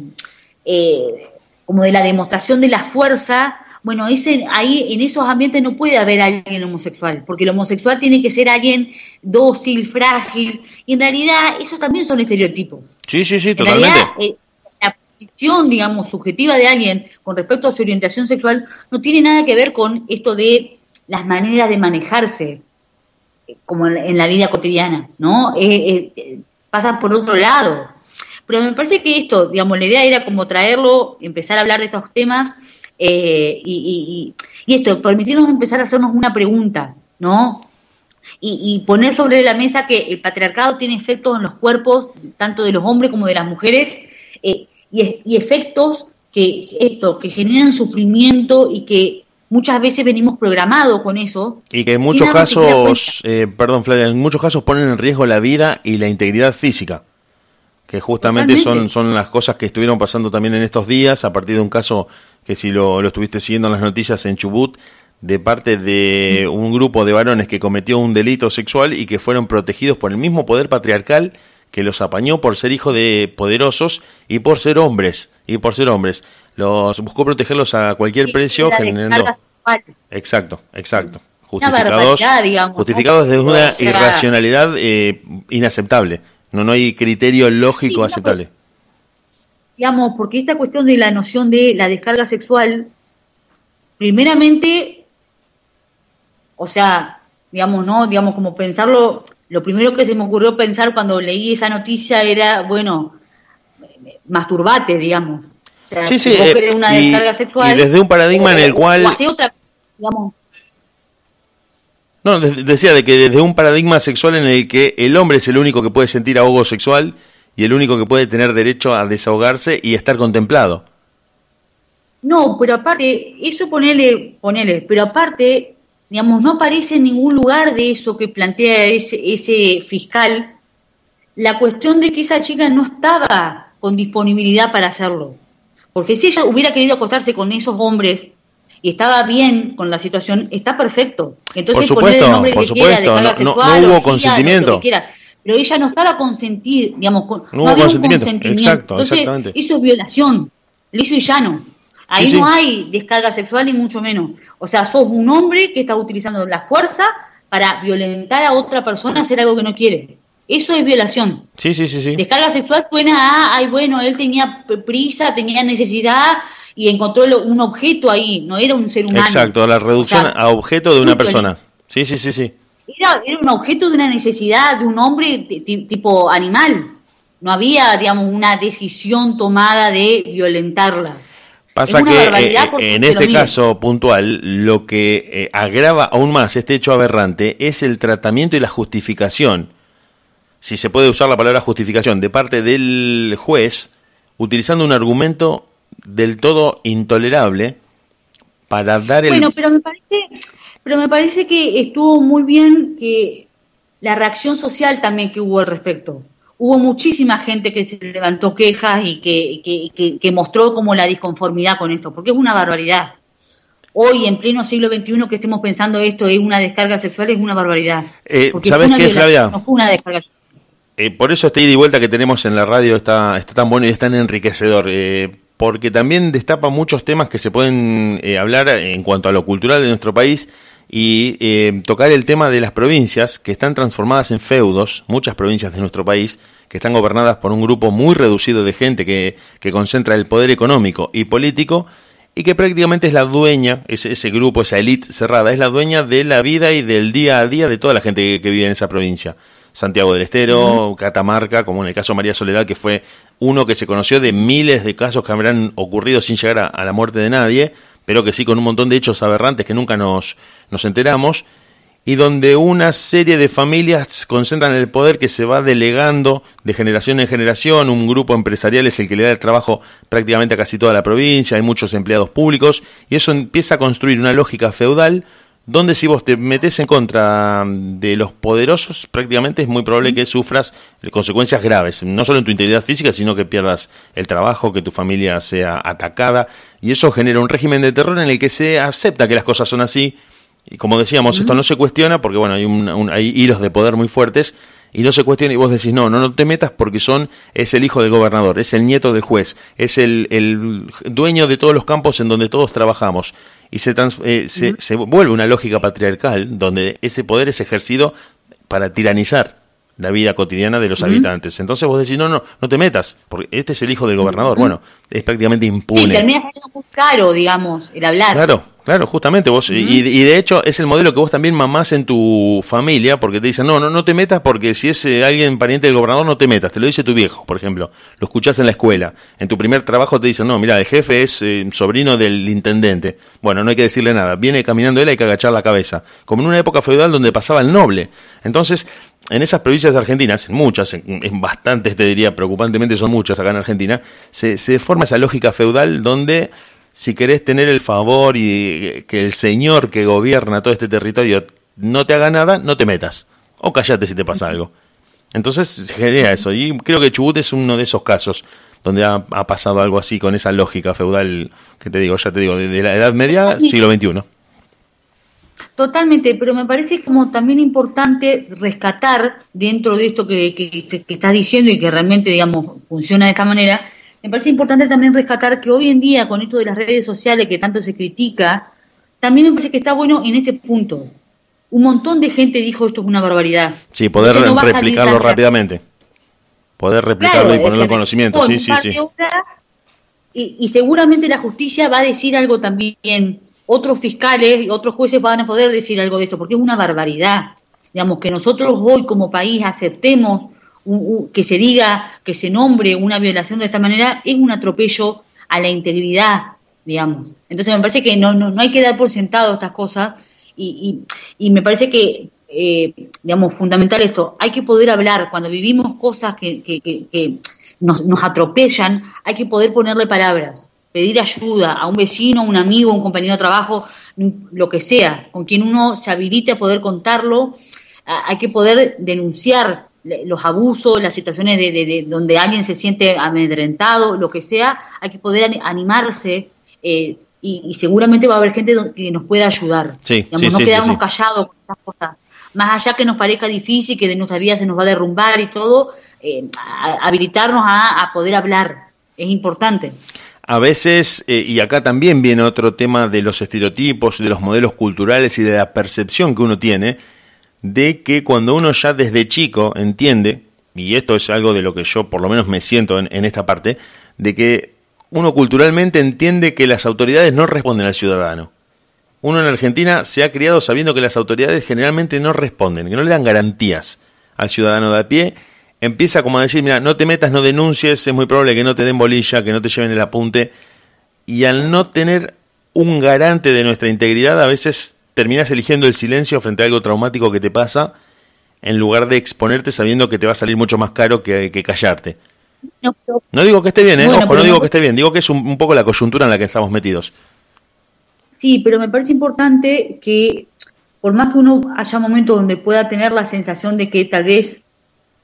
eh, como de la demostración de la fuerza, bueno, ese, ahí en esos ambientes no puede haber alguien homosexual, porque el homosexual tiene que ser alguien dócil, frágil, y en realidad esos también son estereotipos. Sí, sí, sí, En totalmente. realidad, eh, la posición, digamos, subjetiva de alguien con respecto a su orientación sexual no tiene nada que ver con esto de las maneras de manejarse, eh, como en la, en la vida cotidiana, ¿no? Eh, eh, eh, pasan por otro lado. Pero me parece que esto, digamos, la idea era como traerlo, empezar a hablar de estos temas eh, y, y- y esto, permitirnos empezar a hacernos una pregunta, ¿no? y, y poner sobre la mesa que el patriarcado tiene efectos en los cuerpos tanto de los hombres como de las mujeres eh, y, y efectos que esto que generan sufrimiento y que muchas veces venimos programados con eso. Y que en muchos casos, eh, perdón Flavia, en muchos casos ponen en riesgo la vida y la integridad física, que justamente son, son las cosas que estuvieron pasando también en estos días, a partir de un caso que si lo, lo estuviste siguiendo en las noticias en Chubut, de parte de un grupo de varones que cometió un delito sexual y que fueron protegidos por el mismo poder patriarcal que los apañó por ser hijos de poderosos y por ser hombres, y por ser hombres. Los buscó protegerlos a cualquier Sí, precio, generando... Exacto, exacto. Justificados, justificados desde una O sea- irracionalidad eh, inaceptable. No, no hay criterio lógico Sí, aceptable. Digamos, porque esta cuestión de la noción de la descarga sexual, primeramente, o sea, digamos, no, digamos, como pensarlo, lo primero que se me ocurrió pensar cuando leí esa noticia era, bueno, masturbate, digamos. O sea, Sí, si sí, vos eh, querés una y- descarga sexual. y desde un paradigma en el cual- O otra, digamos, No, de- decía de que desde un paradigma sexual en el que el hombre es el único que puede sentir ahogo sexual y el único que puede tener derecho a desahogarse y estar contemplado. No, pero aparte, eso ponele, ponele, pero aparte, digamos, no aparece en ningún lugar de eso que plantea ese, ese fiscal la cuestión de que esa chica no estaba con disponibilidad para hacerlo. Porque si ella hubiera querido acostarse con esos hombres y estaba bien con la situación, está perfecto. Entonces Por ponerle el supuesto, nombre por que quiera, supuesto, descarga no- no- hubo consentimiento. Pero ella no estaba consentida, digamos, con- No no, había consentimiento, un consentimiento. exacto, Entonces, eso es violación, liso y llano. Ahí Sí, sí. no hay descarga sexual ni mucho menos. O sea, sos un hombre que está utilizando la fuerza para violentar a otra persona hacer algo que no quiere. Eso es violación. Sí, sí, sí, sí. Descarga sexual suena a, ay, bueno, él tenía prisa, tenía necesidad y encontró un objeto ahí, no era un ser humano. Exacto, la reducción O sea, a objeto de una persona. Sí, sí, sí, sí. Era, era un objeto de una necesidad de un hombre ti- ti- tipo animal. No había, digamos, una decisión tomada de violentarla. Pasa que eh, porque en este caso puntual, lo que eh, agrava aún más este hecho aberrante es el tratamiento y la justificación, si se puede usar la palabra justificación, de parte del juez utilizando un argumento del todo intolerable para dar el... Bueno, pero me parece, pero me parece que estuvo muy bien que la reacción social también que hubo al respecto. Hubo muchísima gente que se levantó quejas y que, que, mostró como la disconformidad con esto, porque es una barbaridad. Hoy, en pleno siglo XXI, que estemos pensando esto es una descarga sexual, es una barbaridad. Eh, ¿Sabes qué, Flavia? No fue una descarga eh, por eso este ida y vuelta que tenemos en la radio está, está tan bueno y es tan enriquecedor. Eh, porque también destapa muchos temas que se pueden eh, hablar en cuanto a lo cultural de nuestro país y eh, tocar el tema de las provincias que están transformadas en feudos, muchas provincias de nuestro país que están gobernadas por un grupo muy reducido de gente que, que concentra el poder económico y político y que prácticamente es la dueña, ese, ese grupo, esa élite cerrada, es la dueña de la vida y del día a día de toda la gente que vive en esa provincia. Santiago del Estero, Catamarca, como en el caso de María Soledad, que fue uno que se conoció de miles de casos que habrán ocurrido sin llegar a, la muerte de nadie, pero que sí con un montón de hechos aberrantes que nunca nos, nos enteramos, y donde una serie de familias concentran el poder que se va delegando de generación en generación, un grupo empresarial es el que le da el trabajo prácticamente a casi toda la provincia, hay muchos empleados públicos, y eso empieza a construir una lógica feudal donde si vos te metes en contra de los poderosos, prácticamente es muy probable que sufras consecuencias graves, no solo en tu integridad física, sino que pierdas el trabajo, que tu familia sea atacada, y eso genera un régimen de terror en el que se acepta que las cosas son así, y como decíamos, esto no se cuestiona porque bueno, hay, hay hilos de poder muy fuertes, y no se cuestiona y vos decís, no, no, no te metas porque son, es el hijo del gobernador, es el nieto del juez, es el, el dueño de todos los campos en donde todos trabajamos y se, eh, se, vuelve una lógica patriarcal donde ese poder es ejercido para tiranizar la vida cotidiana de los habitantes. Entonces vos decís, no, no, no te metas, porque este es el hijo del gobernador. Bueno, es prácticamente impune. Sí, termina siendo muy caro, digamos, el hablar. Claro, Claro, justamente vos, y, de hecho es el modelo que vos también mamás en tu familia, porque te dicen, no, no, no te metas porque si es eh, alguien pariente del gobernador, no te metas, te lo dice tu viejo, por ejemplo, lo escuchás en la escuela, en tu primer trabajo te dicen, no, mira, el jefe es eh, sobrino del intendente, bueno, no hay que decirle nada, viene caminando él, hay que agachar la cabeza, como en una época feudal donde pasaba el noble. Entonces, en esas provincias argentinas, en muchas, en, bastantes te diría, preocupantemente son muchas acá en Argentina, se, se forma esa lógica feudal donde si querés tener el favor y que el señor que gobierna todo este territorio no te haga nada, no te metas. O callate si te pasa algo. Entonces se genera eso. Y creo que Chubut es uno de esos casos donde ha, pasado algo así con esa lógica feudal que te digo, ya te digo, de, la Edad Media, siglo XXI. Totalmente, pero me parece como también importante rescatar dentro de esto que, que, que estás diciendo y que realmente, digamos, funciona de esta manera, me parece importante también rescatar que hoy en día, con esto de las redes sociales que tanto se critica, también me parece que está bueno en este punto. Un montón de gente dijo esto es una barbaridad. Sí, poder replicarlo rápidamente. Poder replicarlo y ponerlo en conocimiento. Sí, sí, sí. y, y, seguramente la justicia va a decir algo también. Otros fiscales y otros jueces van a poder decir algo de esto, porque es una barbaridad. Digamos, que nosotros hoy como país aceptemos que se diga, que se nombre una violación de esta manera, es un atropello a la integridad, digamos. Entonces me parece que no, no, hay que dar por sentado estas cosas y, y, me parece que, eh, digamos, fundamental esto, hay que poder hablar. Cuando vivimos cosas que, que, que, nos, nos atropellan, hay que poder ponerle palabras, pedir ayuda a un vecino, un amigo, un compañero de trabajo, lo que sea, con quien uno se habilite a poder contarlo, hay que poder denunciar los abusos, las situaciones de, donde alguien se siente amedrentado, lo que sea, hay que poder animarse eh, y, seguramente va a haber gente que nos pueda ayudar. Sí, no quedarnos callados con esas cosas. Más allá que nos parezca difícil, que de nuestra vida se nos va a derrumbar y todo, eh, habilitarnos a, poder hablar es importante. A veces, eh, y acá también viene otro tema de los estereotipos, de los modelos culturales y de la percepción que uno tiene, de que cuando uno ya desde chico entiende, y esto es algo de lo que yo por lo menos me siento en, esta parte, de que uno culturalmente entiende que las autoridades no responden al ciudadano. Uno en Argentina se ha criado sabiendo que las autoridades generalmente no responden, que no le dan garantías al ciudadano de a pie. Empieza como a decir, mira, no te metas, no denuncies, es muy probable que no te den bolilla, que no te lleven el apunte. Y al no tener un garante de nuestra integridad, a veces terminas eligiendo el silencio frente a algo traumático que te pasa, en lugar de exponerte sabiendo que te va a salir mucho más caro que, callarte. No, digo que esté bien, ¿eh? Ojo, no digo que esté bien, digo que es un, poco la coyuntura en la que estamos metidos. Sí, pero me parece importante que, por más que uno haya momentos donde pueda tener la sensación de que tal vez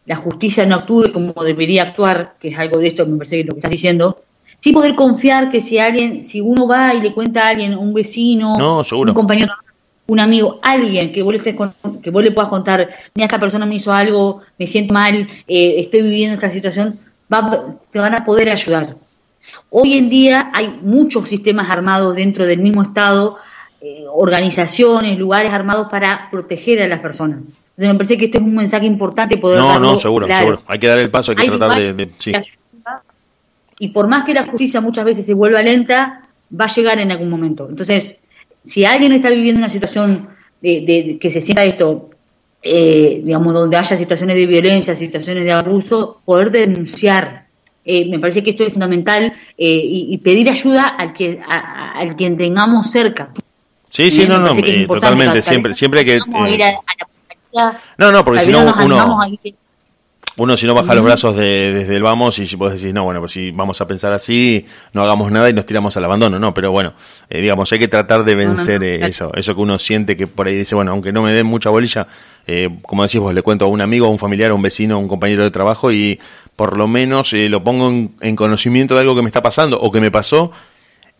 la justicia no actúe como debería actuar, que es algo de esto que me parece que lo que estás diciendo, sí poder confiar que si alguien, si uno va y le cuenta a alguien, un vecino, un compañero, un amigo, alguien que vos, le que vos le puedas contar, mira, esta persona me hizo algo, me siento mal, eh, estoy viviendo esta situación, te van a poder ayudar. Hoy en día hay muchos sistemas armados dentro del mismo Estado, eh, organizaciones, lugares armados para proteger a las personas. Entonces me parece que este es un mensaje importante poder No, no, seguro, seguro. Hay que dar el paso, hay que tratar de... Y por más que la justicia muchas veces se vuelva lenta, va a llegar en algún momento. Entonces, si alguien está viviendo una situación de, que se sienta esto, eh, digamos, donde haya situaciones de violencia, situaciones de abuso, poder denunciar. Eh, me parece que esto es fundamental eh, y, pedir ayuda al que al quien tengamos cerca. Sí, sí, no, no, totalmente, siempre, siempre que... no, no, porque si no uno uno si no baja los brazos desde el vamos y vos decís, no, bueno, pues si vamos a pensar así, no hagamos nada y nos tiramos al abandono, no, pero bueno, eh, digamos, hay que tratar de vencer eh, eso, eso que uno siente que por ahí dice, bueno, aunque no me den mucha bolilla, eh, como decís vos, le cuento a un amigo, a un familiar, a un vecino, a un compañero de trabajo y por lo menos lo pongo en, conocimiento de algo que me está pasando o que me pasó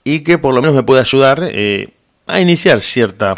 y que por lo menos me puede ayudar a iniciar cierta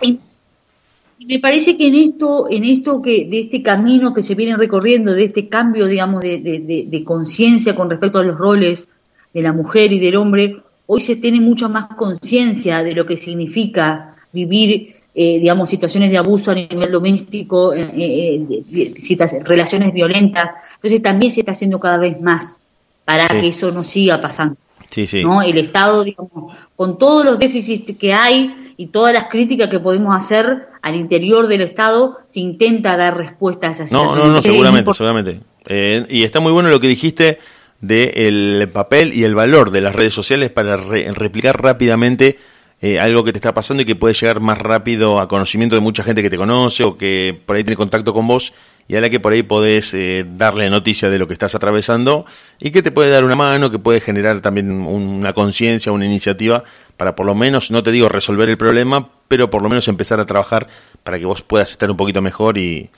me parece que en esto, en esto que, de este camino que se viene recorriendo, de este cambio, digamos, de, de, conciencia con respecto a los roles de la mujer y del hombre, hoy se tiene mucha más conciencia de lo que significa vivir, eh, digamos, situaciones de abuso a nivel doméstico, eh, eh, relaciones violentas. Entonces también se está haciendo cada vez más para que eso no siga pasando. Sí, sí. ¿no? El Estado, digamos, con todos los déficits que hay y todas las críticas que podemos hacer al interior del Estado, se intenta dar respuesta a esas no, No, no, seguramente, seguramente. Eh, y está muy bueno lo que dijiste del papel y el valor de las redes sociales para replicar rápidamente eh, algo que te está pasando y que puede llegar más rápido a conocimiento de mucha gente que te conoce o que por ahí tiene contacto con vos y a la que por ahí podés eh, darle noticia de lo que estás atravesando y que te puede dar una mano, que puede generar también una conciencia, una iniciativa para por lo menos, no te digo resolver el problema, pero por lo menos empezar a trabajar para que vos puedas estar un poquito mejor y,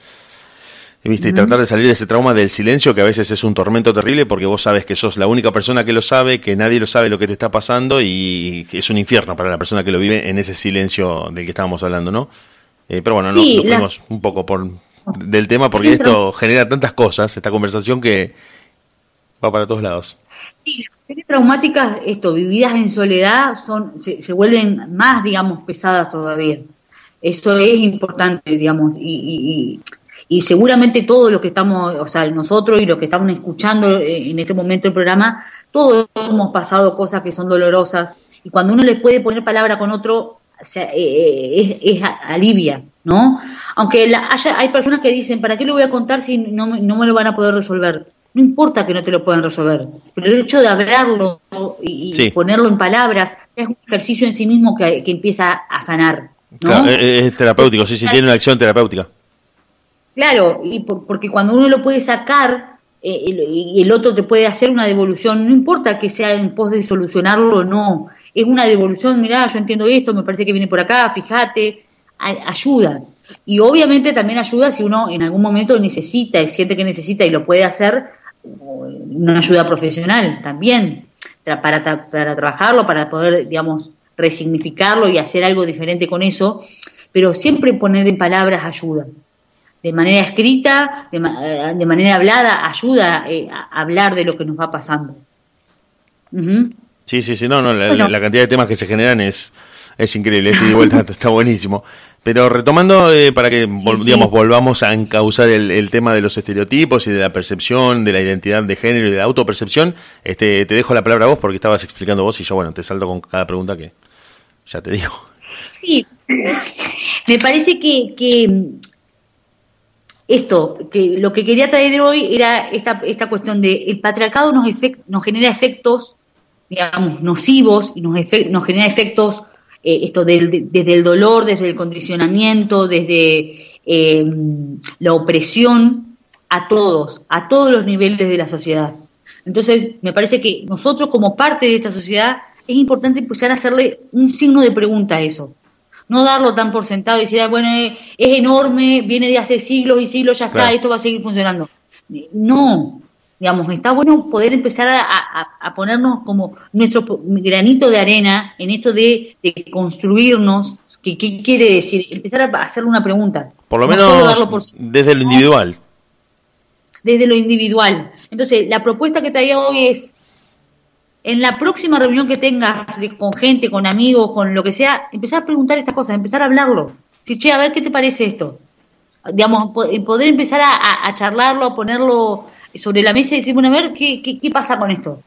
¿viste? Y tratar de salir de ese trauma del silencio, que a veces es un tormento terrible porque vos sabes que sos la única persona que lo sabe, que nadie lo sabe lo que te está pasando y es un infierno para la persona que lo vive en ese silencio del que estábamos hablando, ¿no? Eh, pero bueno, no, nos fuimos un poco por del tema porque esto genera tantas cosas, esta conversación que va para todos lados. Sí, las traumáticas, esto, vividas en soledad, son se, se vuelven más, digamos, pesadas todavía. Eso es importante, digamos, y, y seguramente todos los que estamos, o sea, nosotros y los que estamos escuchando en este momento el programa, todos hemos pasado cosas que son dolorosas y cuando uno le puede poner palabra con otro, eh, eh, es, alivia, ¿no? Aunque haya, hay personas que dicen, ¿para qué lo voy a contar si no, no me lo van a poder resolver? No importa que no te lo puedan resolver, pero el hecho de hablarlo y, ponerlo en palabras es un ejercicio en sí mismo que, empieza a sanar. ¿no? es, terapéutico, sí, sí, tiene una acción terapéutica. Claro, y porque cuando uno lo puede sacar eh, y el otro te puede hacer una devolución, no importa que sea en pos de solucionarlo o no, es una devolución, mirá, yo entiendo esto, me parece que viene por acá, fíjate, ayuda. Y obviamente también ayuda si uno en algún momento necesita y siente que necesita y lo puede hacer, una ayuda profesional también, para, para trabajarlo, para poder, digamos, resignificarlo y hacer algo diferente con eso, pero siempre poner en palabras ayuda de manera escrita, de, de manera hablada, ayuda eh, a hablar de lo que nos va pasando. Sí, sí, sí, no, no, la, cantidad de temas que se generan es, es increíble, es vuelta, está buenísimo. Pero retomando, eh, para que digamos, volvamos a encauzar el, tema de los estereotipos y de la percepción, de la identidad de género y de la autopercepción, este, te dejo la palabra a vos porque estabas explicando vos y yo, bueno, te salto con cada pregunta que ya te digo. Sí, me parece que, que esto, que lo que quería traer hoy era esta, esta cuestión de el patriarcado nos, nos genera efectos, digamos, nocivos y nos, nos genera efectos, eh, esto desde el dolor, desde el condicionamiento, desde em, la opresión a todos, a todos los niveles de la sociedad. Entonces, me parece que nosotros como parte de esta sociedad es importante empezar a hacerle un signo de pregunta a eso. No darlo tan por sentado y decir, ah, bueno, es, enorme, viene de hace siglos y siglos, ya está, esto va a seguir funcionando. No, digamos, está bueno poder empezar a, ponernos como nuestro granito de arena en esto de, construirnos. ¿Qué, quiere decir? Empezar a hacerle una pregunta. Por lo menos desde lo individual. Desde lo individual. Entonces, la propuesta que traía hoy es, en la próxima reunión que tengas con gente, con amigos, con lo que sea, empezar a preguntar estas cosas, empezar a hablarlo. Si, che, a ver qué te parece esto. Digamos, poder empezar a, charlarlo, a ponerlo sobre la mesa y decir, bueno, a ver qué, pasa con esto.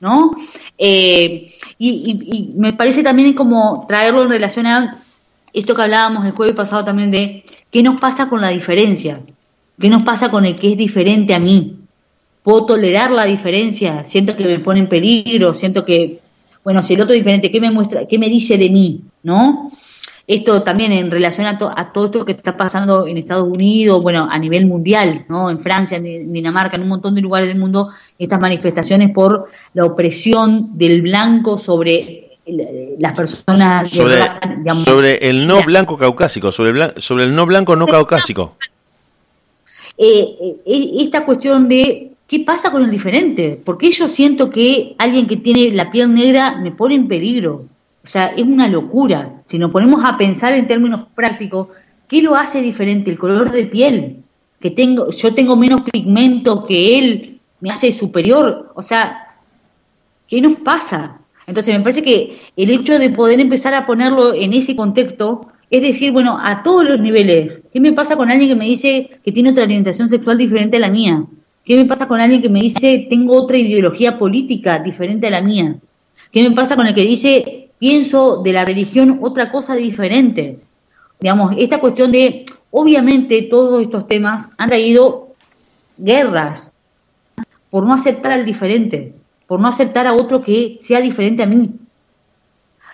¿No? Eh, y, me parece también como traerlo en relación a esto que hablábamos el jueves pasado también de qué nos pasa con la diferencia, qué nos pasa con el que es diferente a mí, puedo tolerar la diferencia, siento que me pone en peligro, siento que, bueno, si el otro es diferente, ¿qué me muestra, qué me dice de mí? ¿No? Esto también en relación a, todo esto que está pasando en Estados Unidos, bueno, a nivel mundial, ¿no? En Francia, en Dinamarca, en un montón de lugares del mundo, estas manifestaciones por la opresión del blanco sobre las personas sobre, sobre el no blanco caucásico, sobre el, sobre el no blanco no caucásico. Eh, eh, esta cuestión de ¿Qué pasa con el diferente? Porque yo siento que alguien que tiene la piel negra me pone en peligro. O sea, es una locura. Si nos ponemos a pensar en términos prácticos, ¿qué lo hace diferente? El color de piel. Que tengo, yo tengo menos pigmento que él, me hace superior. O sea, ¿qué nos pasa? Entonces me parece que el hecho de poder empezar a ponerlo en ese contexto es decir, bueno, a todos los niveles, ¿qué me pasa con alguien que me dice que tiene otra orientación sexual diferente a la mía? ¿Qué me pasa con alguien que me dice tengo otra ideología política diferente a la mía? ¿Qué me pasa con el que dice pienso de la religión otra cosa diferente? Digamos, esta cuestión de, obviamente todos estos temas han traído guerras por no aceptar al diferente, por no aceptar a otro que sea diferente a mí.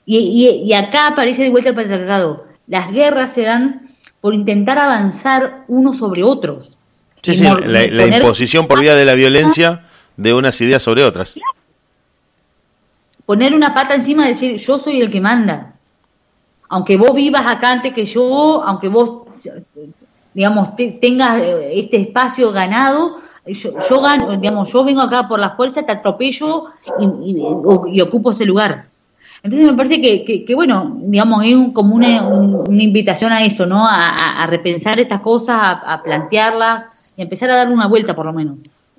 Y, acá aparece de vuelta el patriarcado. Las guerras se dan por intentar avanzar unos sobre otros Sí, sí, la, imposición por vía de la violencia de unas ideas sobre otras. Poner una pata encima y decir, yo soy el que manda. Aunque vos vivas acá antes que yo, aunque vos, digamos, tengas eh, este espacio ganado, yo, gano, digamos, yo vengo acá por la fuerza, te atropello y, ocupo ese lugar. Entonces me parece que, que, bueno, digamos, es como una, una, invitación a esto, ¿no? A, repensar estas cosas, a plantearlas, empezar a dar una vuelta por lo menos.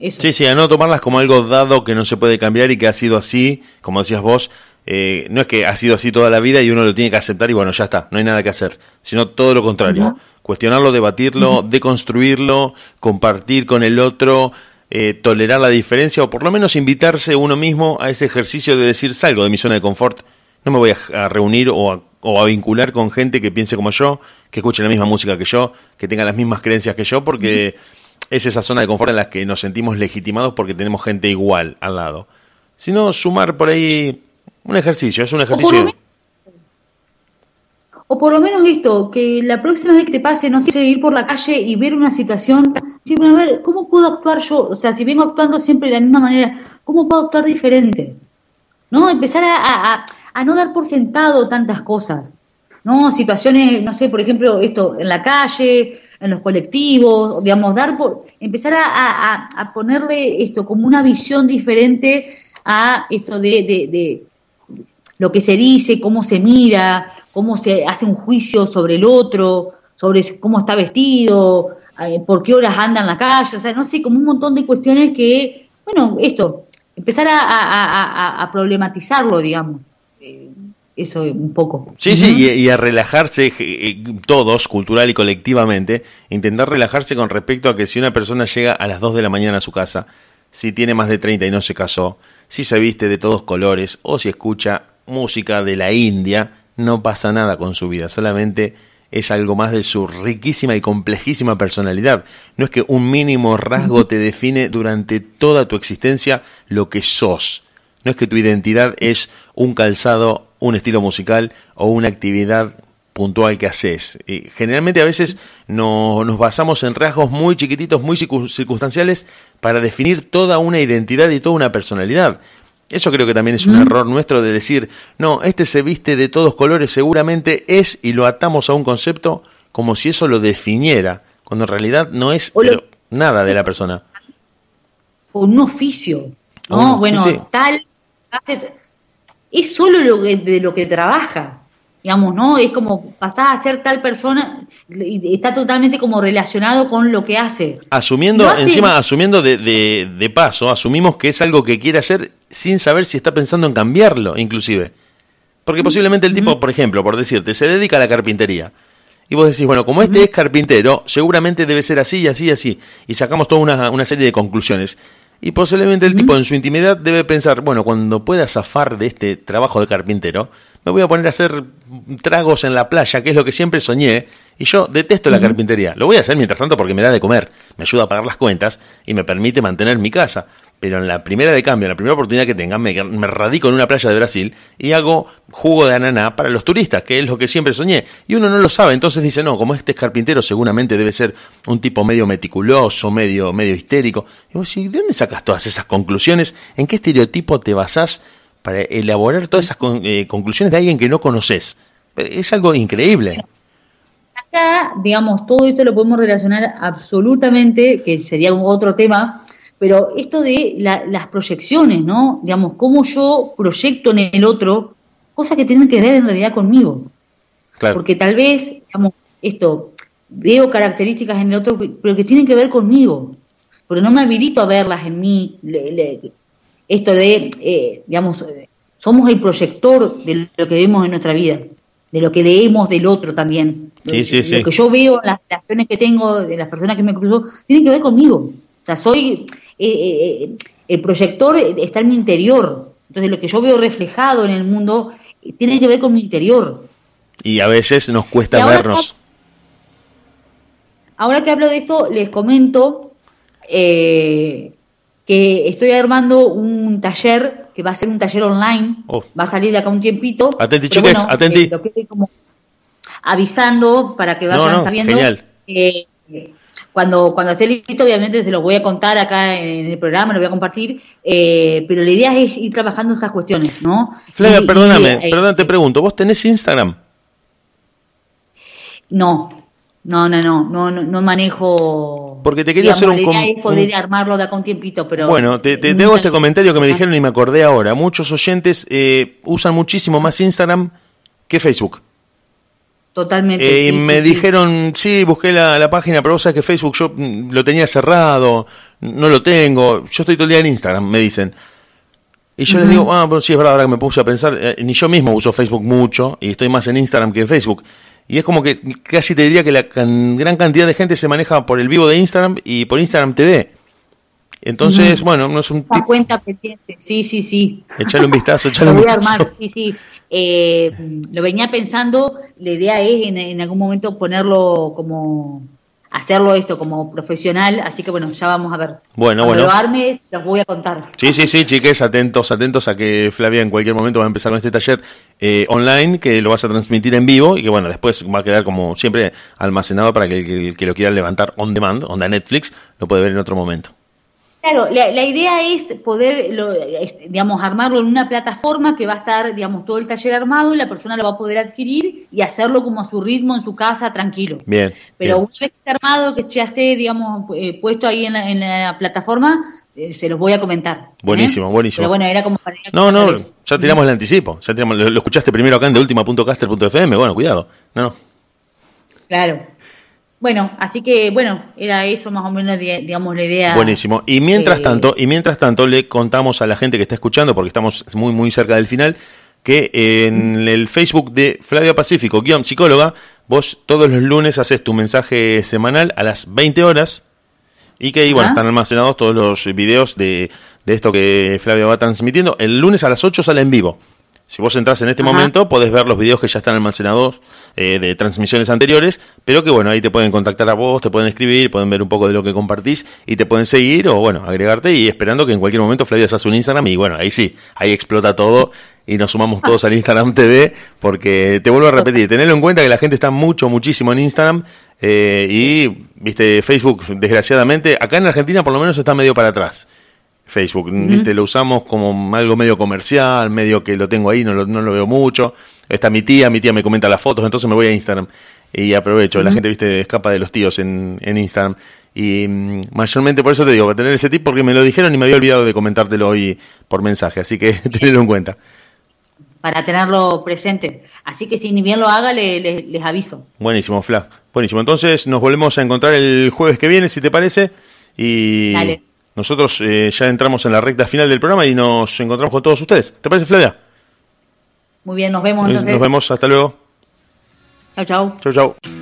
Sí, sí, a no tomarlas como algo dado que no se puede cambiar y que ha sido así, como decías vos, eh, no es que ha sido así toda la vida y uno lo tiene que aceptar y bueno, ya está, no hay nada que hacer, sino todo lo contrario, cuestionarlo, debatirlo, deconstruirlo, compartir con el otro, eh, tolerar la diferencia o por lo menos invitarse uno mismo a ese ejercicio de decir salgo de mi zona de confort, no me voy a, reunir o a, o a vincular con gente que piense como yo, que escuche la misma música que yo, que tenga las mismas creencias que yo, porque es esa zona de confort en la que nos sentimos legitimados porque tenemos gente igual al lado. Sino sumar por ahí un ejercicio, es un ejercicio. O por, lo menos esto, que la próxima vez que te pase, no sé, ir por la calle y ver una situación, decir, a ver, ¿cómo puedo actuar yo? O sea, si vengo actuando siempre de la misma manera, ¿cómo puedo actuar diferente? ¿No? Empezar a, a no dar por sentado tantas cosas. ¿No? Situaciones, no sé, por ejemplo, esto, en la calle, en los colectivos, digamos, dar por, empezar a, ponerle esto como una visión diferente a esto de, de, lo que se dice, cómo se mira, cómo se hace un juicio sobre el otro, sobre cómo está vestido, eh, por qué horas anda en la calle, o sea, no sé, como un montón de cuestiones que, bueno, esto, empezar a, a problematizarlo, digamos. Eh, eso un poco. Sí, sí, y, a relajarse eh, todos, cultural y colectivamente, intentar relajarse con respecto a que si una persona llega a las 2 de la mañana a su casa, si tiene más de 30 y no se casó, si se viste de todos colores o si escucha música de la India, no pasa nada con su vida, solamente es algo más de su riquísima y complejísima personalidad. No es que un mínimo rasgo te define durante toda tu existencia lo que sos. No es que tu identidad es un calzado un estilo musical o una actividad puntual que haces. Y generalmente a veces no, nos basamos en rasgos muy chiquititos, muy circunstanciales, para definir toda una identidad y toda una personalidad. Eso creo que también es un error nuestro de decir, no, este se viste de todos colores, seguramente es, y lo atamos a un concepto como si eso lo definiera, cuando en realidad no es nada de la persona. O un oficio, ¿no? bueno, tal, es solo lo de lo que trabaja digamos, ¿no? Es como pasar a ser tal persona, y está totalmente como relacionado con lo que hace. Asumiendo, encima, asumiendo de, de, paso, asumimos que es algo que quiere hacer sin saber si está pensando en cambiarlo, inclusive. Porque posiblemente el tipo, por ejemplo, por decirte, se dedica a la carpintería. Y vos decís, bueno, como este es carpintero, seguramente debe ser así y así y así. Y sacamos toda una, una serie de conclusiones. Y posiblemente el tipo en su intimidad debe pensar, bueno, cuando pueda zafar de este trabajo de carpintero, me voy a poner a hacer tragos en la playa, que es lo que siempre soñé, y yo detesto la carpintería. Lo voy a hacer mientras tanto porque me da de comer, me ayuda a pagar las cuentas y me permite mantener mi casa. Pero en la primera de cambio, en la primera oportunidad que tenga, me, radico en una playa de Brasil y hago jugo de ananá para los turistas, que es lo que siempre soñé. Y uno no lo sabe, entonces dice, no, como este es carpintero, seguramente debe ser un tipo medio meticuloso, medio, medio histérico. Y vos decís, ¿de dónde sacas todas esas conclusiones? ¿En qué estereotipo te basás para elaborar todas esas eh, conclusiones de alguien que no conoces. Es algo increíble. Acá, digamos, todo esto lo podemos relacionar absolutamente, que sería un otro tema, pero esto de las proyecciones, ¿no? Digamos, cómo yo proyecto en el otro cosas que tienen que ver en realidad conmigo. Claro. Porque tal vez, digamos, esto, veo características en el otro, pero que tienen que ver conmigo. Pero no me habilito a verlas en mí, esto de, eh, digamos, somos el proyector de lo que vemos en nuestra vida, de lo que leemos del otro también. Sí, sí, sí. Lo que yo veo en las relaciones que tengo, de las personas que me cruzo, tiene que ver conmigo. O sea, soy, eh, eh, el proyector está en mi interior. Entonces, lo que yo veo reflejado en el mundo tiene que ver con mi interior. Y a veces nos cuesta vernos. ahora que hablo de esto, les comento eh, que estoy armando un taller que va a ser un taller online, oh. va a salir de acá un tiempito. Atenti, chiques, atenti. Eh, como avisando para que vayan sabiendo. Eh, cuando, cuando esté listo, obviamente se los voy a contar acá en el programa, lo voy a compartir, eh, pero la idea es ir trabajando estas cuestiones, ¿no? Flavia, perdóname, perdón, te pregunto, ¿vos tenés Instagram? No, no, no, no, no, no manejo. Porque te quería hacer un. La idea es poder armarlo de acá un tiempito, pero. Bueno, te, te tengo este comentario que me dijeron y me acordé ahora. Muchos oyentes eh, usan muchísimo más Instagram que Facebook. Totalmente. Eh, y me dijeron, sí, busqué la, la, página, pero vos sabes que Facebook yo mm, lo tenía cerrado, no lo tengo. Yo estoy todo el día en Instagram, me dicen. Y yo les digo, ah, pues sí, es verdad, ahora que me puse a pensar, eh, ni yo mismo uso Facebook mucho y estoy más en Instagram que en Facebook. Y es como que casi te diría que la gran cantidad de gente se maneja por el vivo de Instagram y por Instagram TV. Entonces, bueno, no es un... Una cuenta pendiente, sí, sí, sí. Echale un vistazo, echale un vistazo. Lo voy a armar, sí, sí. Eh, lo venía pensando, la idea es en algún momento ponerlo como hacerlo esto como profesional, así que bueno, ya vamos a ver. Bueno, Cuando bueno. lo arme, los voy a contar. Sí, sí, sí, chiques, atentos, atentos a que Flavia en cualquier momento va a empezar con este taller eh, online, que lo vas a transmitir en vivo y que bueno, después va a quedar como siempre almacenado para que el que lo quiera levantar on demand, onda Netflix, lo puede ver en otro momento. Claro, la, idea es poder, digamos, armarlo en una plataforma que va a estar, digamos, todo el taller armado y la persona lo va a poder adquirir y hacerlo como a su ritmo en su casa, tranquilo. Bien. Pero una vez que esté armado, que ya esté, digamos, eh, puesto ahí en la, plataforma, eh, se los voy a comentar. ¿eh? Buenísimo, buenísimo. Pero bueno, era como para... No, no, ya tiramos el anticipo. Ya tiramos, lo, escuchaste primero acá en de FM, bueno, cuidado. No. Claro. Bueno, así que bueno, era eso más o menos, digamos, la idea. Buenísimo. Y mientras tanto, y mientras tanto le contamos a la gente que está escuchando, porque estamos muy muy cerca del final, que en el Facebook de Flavia Pacífico, guion psicóloga, vos todos los lunes haces tu mensaje semanal a las 20 horas y que ahí, bueno, están almacenados todos los videos de, de esto que Flavia va transmitiendo. El lunes a las 8 sale en vivo. Si vos entras en este momento, podés ver los videos que ya están almacenados eh, de transmisiones anteriores, pero que bueno, ahí te pueden contactar a vos, te pueden escribir, pueden ver un poco de lo que compartís y te pueden seguir o bueno, agregarte y esperando que en cualquier momento Flavia se hace un Instagram y bueno, ahí sí, ahí explota todo y nos sumamos todos al Instagram TV, porque te vuelvo a repetir, tenerlo en cuenta que la gente está mucho, muchísimo en Instagram eh, y, viste, Facebook, desgraciadamente, acá en Argentina por lo menos está medio para atrás. Facebook, viste, lo usamos como algo medio comercial, medio que lo tengo ahí, no lo, no lo veo mucho. Está mi tía, mi tía me comenta las fotos, entonces me voy a Instagram y aprovecho. La gente, viste, escapa de los tíos en, en Instagram. Y mm, mayormente por eso te digo, para tener ese tip, porque me lo dijeron y me había olvidado de comentártelo hoy por mensaje, así que tenedlo en cuenta para tenerlo presente. Así que si ni bien lo haga, les aviso. Buenísimo, Fla. Buenísimo. Entonces nos volvemos a encontrar el jueves que viene, si te parece. Y nosotros eh, ya entramos en la recta final del programa y nos encontramos con todos ustedes. ¿Te parece, Flavia? Muy bien, nos vemos entonces. Nos vemos, hasta luego. Chau, chau. Chau, chau.